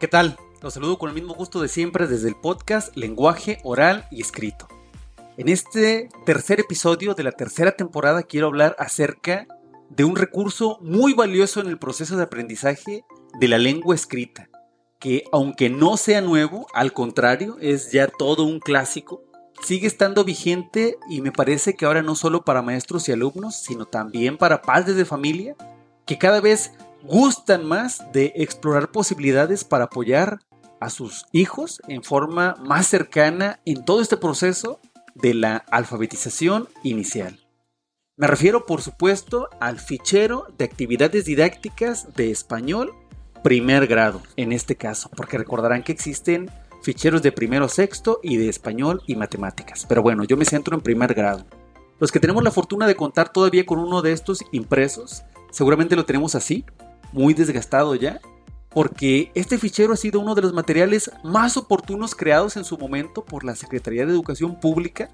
¿Qué tal? Los saludo con el mismo gusto de siempre desde el podcast Lenguaje Oral y Escrito. En este tercer episodio de la tercera temporada quiero hablar acerca de un recurso muy valioso en el proceso de aprendizaje de la lengua escrita, que aunque no sea nuevo, al contrario, es ya todo un clásico, sigue estando vigente y me parece que ahora no solo para maestros y alumnos, sino también para padres de familia, que cada vez gustan más de explorar posibilidades para apoyar a sus hijos en forma más cercana en todo este proceso de la alfabetización inicial. Me refiero, por supuesto, al fichero de actividades didácticas de español primer grado, en este caso, porque recordarán que existen ficheros de primero sexto y de español y matemáticas. Pero bueno, yo me centro en primer grado. Los que tenemos la fortuna de contar todavía con uno de estos impresos, seguramente lo tenemos así, muy desgastado ya, porque este fichero ha sido uno de los materiales más oportunos creados en su momento por la Secretaría de Educación Pública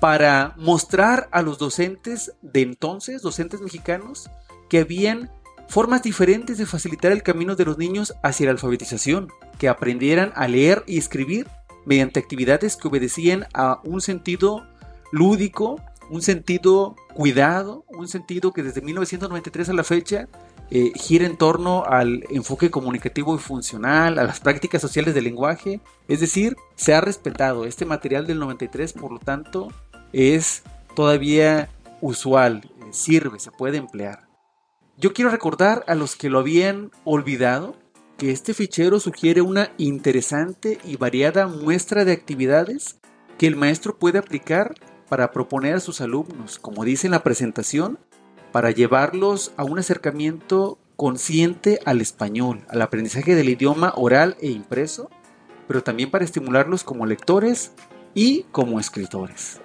para mostrar a los docentes de entonces, docentes mexicanos, que habían formas diferentes de facilitar el camino de los niños hacia la alfabetización, que aprendieran a leer y escribir mediante actividades que obedecían a un sentido lúdico, un sentido cuidado, un sentido que desde 1993 a la fecha eh, gira en torno al enfoque comunicativo y funcional, a las prácticas sociales del lenguaje. Es decir, se ha respetado. Este material del 93, por lo tanto, es todavía usual, eh, sirve, se puede emplear. Yo quiero recordar a los que lo habían olvidado que este fichero sugiere una interesante y variada muestra de actividades que el maestro puede aplicar para proponer a sus alumnos, como dice en la presentación, para llevarlos a un acercamiento consciente al español, al aprendizaje del idioma oral e impreso, pero también para estimularlos como lectores y como escritores.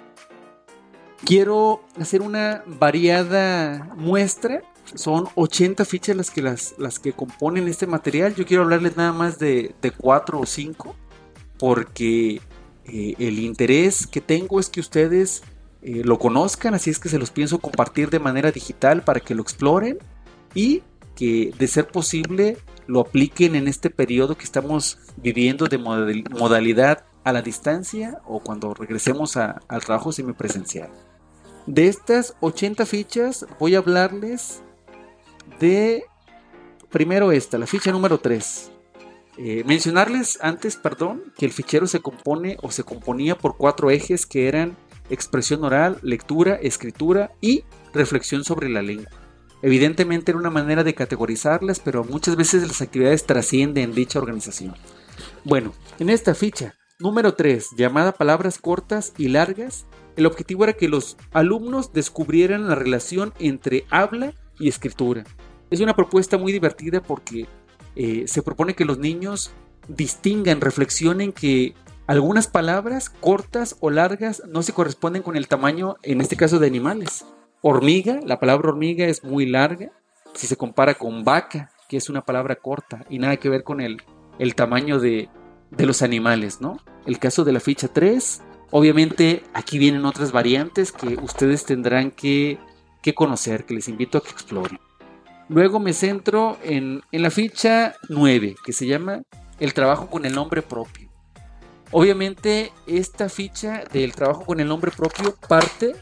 Quiero hacer una variada muestra. Son 80 fichas las que, las, las que componen este material. Yo quiero hablarles nada más de, de 4 o 5 porque eh, el interés que tengo es que ustedes eh, lo conozcan, así es que se los pienso compartir de manera digital para que lo exploren y que de ser posible lo apliquen en este periodo que estamos viviendo de modalidad a la distancia o cuando regresemos al trabajo semipresencial. De estas 80 fichas voy a hablarles de primero esta, la ficha número 3. Eh, mencionarles antes, perdón, que el fichero se compone o se componía por cuatro ejes que eran expresión oral, lectura, escritura y reflexión sobre la lengua. Evidentemente era una manera de categorizarlas, pero muchas veces las actividades trascienden dicha organización. Bueno, en esta ficha número 3, llamada palabras cortas y largas, el objetivo era que los alumnos descubrieran la relación entre habla y escritura. Es una propuesta muy divertida porque eh, se propone que los niños distingan, reflexionen que algunas palabras cortas o largas no se corresponden con el tamaño, en este caso, de animales. Hormiga, la palabra hormiga es muy larga si se compara con vaca, que es una palabra corta y nada que ver con el, el tamaño de, de los animales, ¿no? El caso de la ficha 3, obviamente aquí vienen otras variantes que ustedes tendrán que, que conocer, que les invito a que exploren. Luego me centro en, en la ficha 9, que se llama el trabajo con el nombre propio. Obviamente esta ficha del trabajo con el nombre propio parte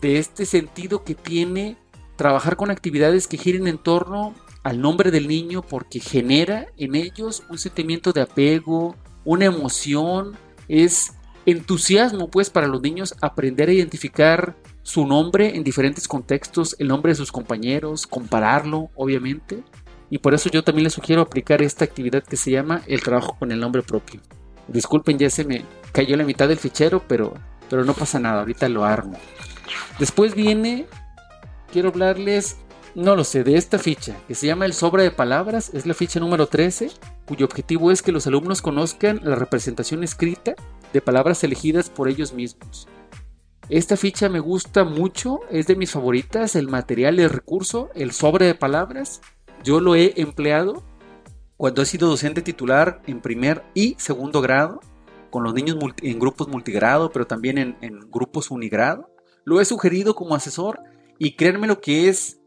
de este sentido que tiene trabajar con actividades que giren en torno al nombre del niño porque genera en ellos un sentimiento de apego, una emoción, es entusiasmo pues para los niños aprender a identificar su nombre en diferentes contextos, el nombre de sus compañeros, compararlo obviamente. Y por eso yo también les sugiero aplicar esta actividad que se llama el trabajo con el nombre propio. Disculpen, ya se me cayó la mitad del fichero, pero, pero no pasa nada, ahorita lo armo. Después viene, quiero hablarles, no lo sé, de esta ficha, que se llama el sobre de palabras, es la ficha número 13, cuyo objetivo es que los alumnos conozcan la representación escrita de palabras elegidas por ellos mismos. Esta ficha me gusta mucho, es de mis favoritas, el material, el recurso, el sobre de palabras. Yo lo he empleado cuando he sido docente titular en primer y segundo grado, con los niños en grupos multigrado, pero también en, grupos unigrado, lo he sugerido como asesor y créanme lo que es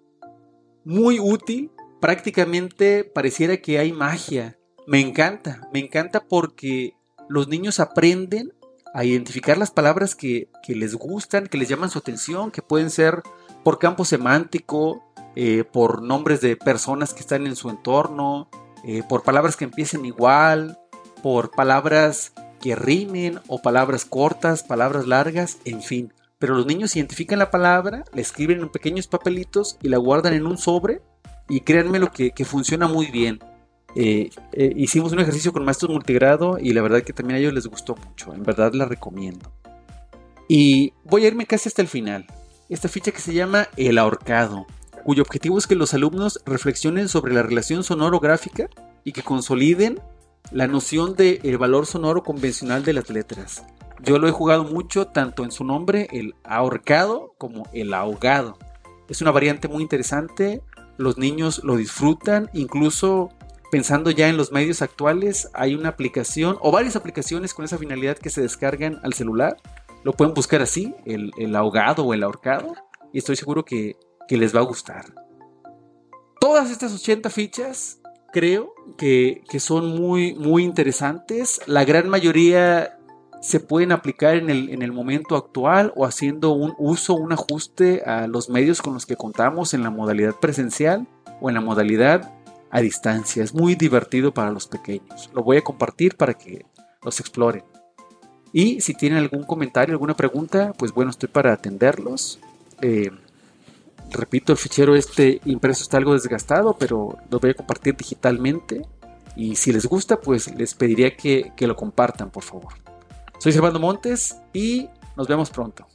muy útil, prácticamente pareciera que hay magia. Me encanta, me encanta porque los niños aprenden a identificar las palabras que, les gustan, que les llaman su atención, que pueden ser por campo semántico, eh, por nombres de personas que están en su entorno, eh, por palabras que empiecen igual, por palabras que rimen o palabras cortas, palabras largas, en fin. Pero los niños identifican la palabra, la escriben en pequeños papelitos y la guardan en un sobre y créanme lo que, que funciona muy bien. Eh, eh, hicimos un ejercicio con maestros multigrado y la verdad que también a ellos les gustó mucho. En verdad la recomiendo. Y voy a irme casi hasta el final. Esta ficha que se llama El ahorcado, cuyo objetivo es que los alumnos reflexionen sobre la relación sonoro-gráfica y que consoliden la noción del el valor sonoro convencional de las letras. Yo lo he jugado mucho tanto en su nombre, el ahorcado, como el ahogado. Es una variante muy interesante, los niños lo disfrutan, incluso pensando ya en los medios actuales, hay una aplicación o varias aplicaciones con esa finalidad que se descargan al celular. Lo pueden buscar así, el, ahogado o el ahorcado, y estoy seguro que, que les va a gustar. Todas estas 80 fichas creo que, son muy, muy interesantes. La gran mayoría se pueden aplicar en el, en el, momento actual o haciendo un uso, un ajuste a los medios con los que contamos en la modalidad presencial o en la modalidad a distancia. Es muy divertido para los pequeños. Lo voy a compartir para que los exploren. Y si tienen algún comentario, alguna pregunta, pues bueno, estoy para atenderlos. Eh, repito, el fichero este impreso está algo desgastado, pero lo voy a compartir digitalmente. Y si les gusta, pues les pediría que, que lo compartan, por favor. Soy Servando Montes y nos vemos pronto.